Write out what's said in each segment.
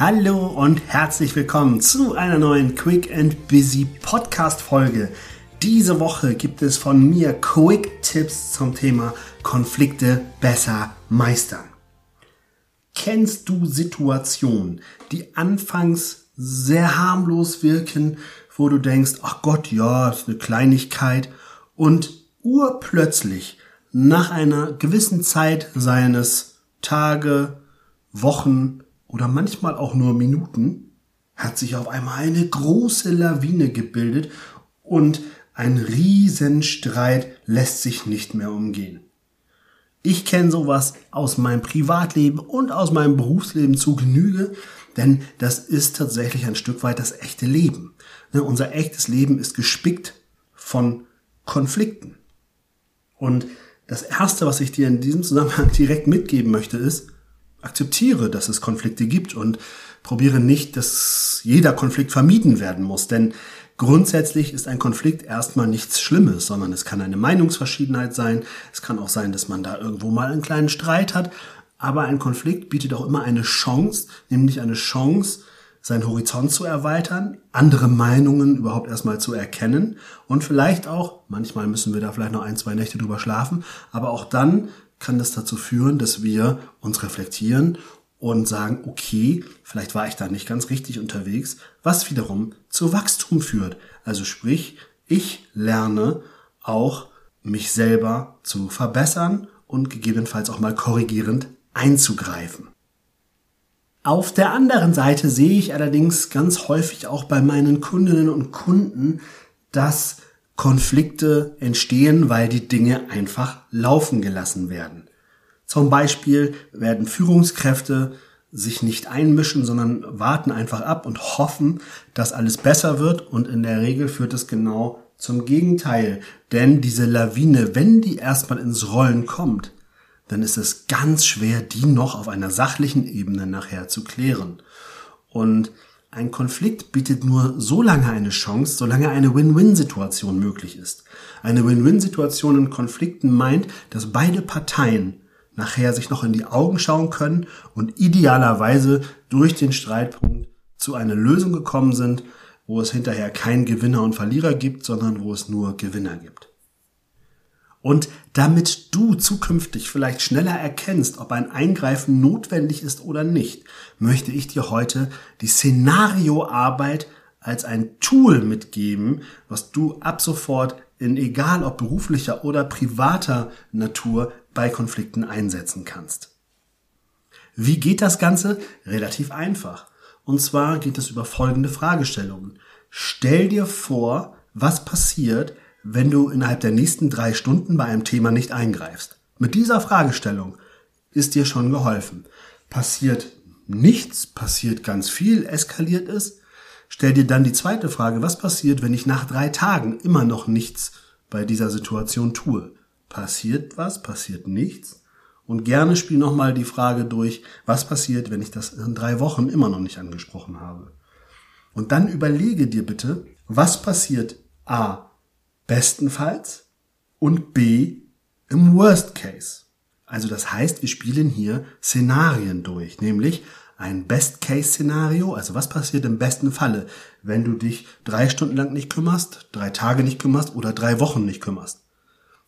Hallo und herzlich willkommen zu einer neuen Quick and Busy Podcast Folge. Diese Woche gibt es von mir Quick Tipps zum Thema Konflikte besser meistern. Kennst du Situationen, die anfangs sehr harmlos wirken, wo du denkst, ach Gott, ja, ist eine Kleinigkeit und urplötzlich nach einer gewissen Zeit seines Tage, Wochen, oder manchmal auch nur Minuten, hat sich auf einmal eine große Lawine gebildet und ein Riesenstreit lässt sich nicht mehr umgehen. Ich kenne sowas aus meinem Privatleben und aus meinem Berufsleben zu Genüge, denn das ist tatsächlich ein Stück weit das echte Leben. Ne, unser echtes Leben ist gespickt von Konflikten. Und das Erste, was ich dir in diesem Zusammenhang direkt mitgeben möchte, ist, akzeptiere, dass es Konflikte gibt und probiere nicht, dass jeder Konflikt vermieden werden muss. Denn grundsätzlich ist ein Konflikt erstmal nichts Schlimmes, sondern es kann eine Meinungsverschiedenheit sein. Es kann auch sein, dass man da irgendwo mal einen kleinen Streit hat. Aber ein Konflikt bietet auch immer eine Chance, nämlich eine Chance, seinen Horizont zu erweitern, andere Meinungen überhaupt erstmal zu erkennen und vielleicht auch, manchmal müssen wir da vielleicht noch ein, zwei Nächte drüber schlafen, aber auch dann kann das dazu führen, dass wir uns reflektieren und sagen, okay, vielleicht war ich da nicht ganz richtig unterwegs, was wiederum zu Wachstum führt. Also sprich, ich lerne auch mich selber zu verbessern und gegebenenfalls auch mal korrigierend einzugreifen. Auf der anderen Seite sehe ich allerdings ganz häufig auch bei meinen Kundinnen und Kunden, dass Konflikte entstehen, weil die Dinge einfach laufen gelassen werden. Zum Beispiel werden Führungskräfte sich nicht einmischen, sondern warten einfach ab und hoffen, dass alles besser wird und in der Regel führt es genau zum Gegenteil. Denn diese Lawine, wenn die erstmal ins Rollen kommt, dann ist es ganz schwer, die noch auf einer sachlichen Ebene nachher zu klären. Und ein Konflikt bietet nur so lange eine Chance, solange eine Win-Win-Situation möglich ist. Eine Win-Win-Situation in Konflikten meint, dass beide Parteien nachher sich noch in die Augen schauen können und idealerweise durch den Streitpunkt zu einer Lösung gekommen sind, wo es hinterher keinen Gewinner und Verlierer gibt, sondern wo es nur Gewinner gibt. Und damit du zukünftig vielleicht schneller erkennst, ob ein Eingreifen notwendig ist oder nicht, möchte ich dir heute die Szenarioarbeit als ein Tool mitgeben, was du ab sofort in egal ob beruflicher oder privater Natur bei Konflikten einsetzen kannst. Wie geht das Ganze? Relativ einfach. Und zwar geht es über folgende Fragestellungen. Stell dir vor, was passiert, wenn du innerhalb der nächsten drei Stunden bei einem Thema nicht eingreifst? Mit dieser Fragestellung ist dir schon geholfen. Passiert nichts, passiert ganz viel, eskaliert es? Stell dir dann die zweite Frage, was passiert, wenn ich nach drei Tagen immer noch nichts bei dieser Situation tue? Passiert was, passiert nichts? Und gerne spiel nochmal die Frage durch, was passiert, wenn ich das in drei Wochen immer noch nicht angesprochen habe? Und dann überlege dir bitte, was passiert A bestenfalls und B im Worst Case. Also das heißt, wir spielen hier Szenarien durch, nämlich ein Best-Case-Szenario, also was passiert im besten Falle, wenn du dich drei Stunden lang nicht kümmerst, drei Tage nicht kümmerst oder drei Wochen nicht kümmerst.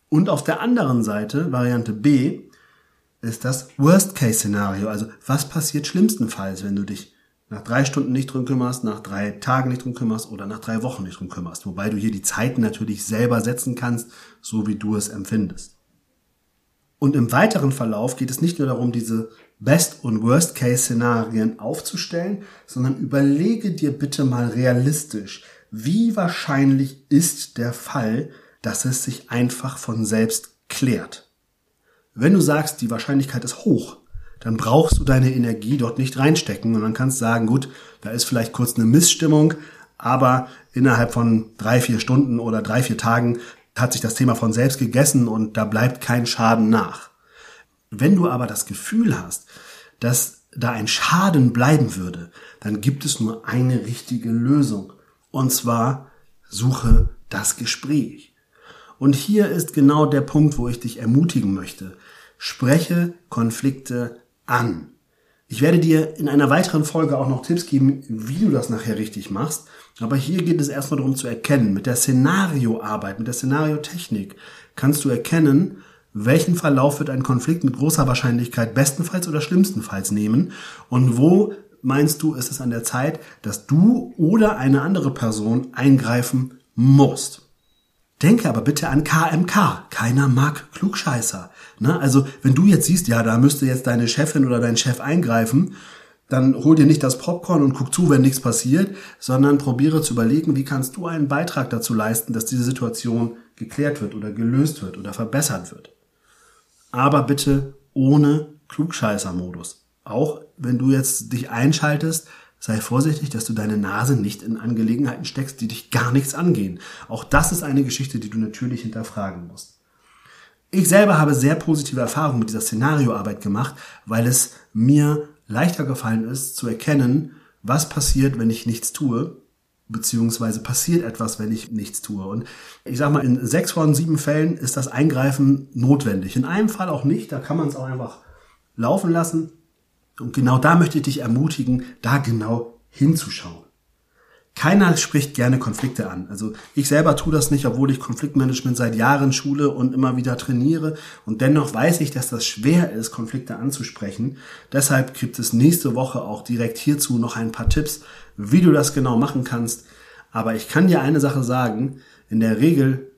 Und auf der anderen Seite, Variante B, ist das Worst-Case-Szenario, also was passiert schlimmstenfalls, wenn du dich nach drei Stunden nicht drum kümmerst, nach drei Tagen nicht drum kümmerst oder nach drei Wochen nicht drum kümmerst. Wobei du hier die Zeiten natürlich selber setzen kannst, so wie du es empfindest. Und im weiteren Verlauf geht es nicht nur darum, diese Best- und Worst-Case-Szenarien aufzustellen, sondern überlege dir bitte mal realistisch, wie wahrscheinlich ist der Fall, dass es sich einfach von selbst klärt. Wenn du sagst, die Wahrscheinlichkeit ist hoch, dann brauchst du deine Energie dort nicht reinstecken und dann kannst sagen, gut, da ist vielleicht kurz eine Missstimmung, aber innerhalb von drei, vier Stunden oder drei, vier Tagen hat sich das Thema von selbst gegessen und da bleibt kein Schaden nach. Wenn du aber das Gefühl hast, dass da ein Schaden bleiben würde, dann gibt es nur eine richtige Lösung. Und zwar suche das Gespräch. Und hier ist genau der Punkt, wo ich dich ermutigen möchte. Spreche Konflikte an. Ich werde dir in einer weiteren Folge auch noch Tipps geben, wie du das nachher richtig machst. Aber hier geht es erstmal darum zu erkennen, mit der Szenarioarbeit, mit der Szenariotechnik kannst du erkennen, welchen Verlauf wird ein Konflikt mit großer Wahrscheinlichkeit bestenfalls oder schlimmstenfalls nehmen und wo meinst du, ist es an der Zeit, dass du oder eine andere Person eingreifen musst. Denke aber bitte an KMK. Keiner mag Klugscheißer. Ne? Also wenn du jetzt siehst, ja, da müsste jetzt deine Chefin oder dein Chef eingreifen, dann hol dir nicht das Popcorn und guck zu, wenn nichts passiert, sondern probiere zu überlegen, wie kannst du einen Beitrag dazu leisten, dass diese Situation geklärt wird oder gelöst wird oder verbessert wird. Aber bitte ohne Klugscheißer-Modus. Auch wenn du jetzt dich einschaltest, sei vorsichtig, dass du deine Nase nicht in Angelegenheiten steckst, die dich gar nichts angehen. Auch das ist eine Geschichte, die du natürlich hinterfragen musst. Ich selber habe sehr positive Erfahrungen mit dieser Szenarioarbeit gemacht, weil es mir leichter gefallen ist zu erkennen, was passiert, wenn ich nichts tue, beziehungsweise passiert etwas, wenn ich nichts tue. Und ich sage mal, in sechs von sieben Fällen ist das Eingreifen notwendig. In einem Fall auch nicht, da kann man es auch einfach laufen lassen. Und genau da möchte ich dich ermutigen, da genau hinzuschauen. Keiner spricht gerne Konflikte an. Also ich selber tue das nicht, obwohl ich Konfliktmanagement seit Jahren schule und immer wieder trainiere. Und dennoch weiß ich, dass das schwer ist, Konflikte anzusprechen. Deshalb gibt es nächste Woche auch direkt hierzu noch ein paar Tipps, wie du das genau machen kannst. Aber ich kann dir eine Sache sagen. In der Regel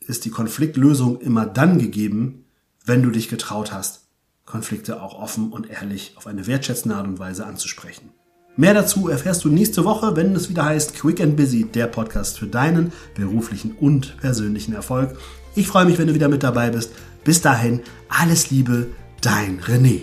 ist die Konfliktlösung immer dann gegeben, wenn du dich getraut hast, Konflikte auch offen und ehrlich auf eine wertschätzende Art und Weise anzusprechen. Mehr dazu erfährst du nächste Woche, wenn es wieder heißt Quick and Busy, der Podcast für deinen beruflichen und persönlichen Erfolg. Ich freue mich, wenn du wieder mit dabei bist. Bis dahin, alles Liebe, dein René.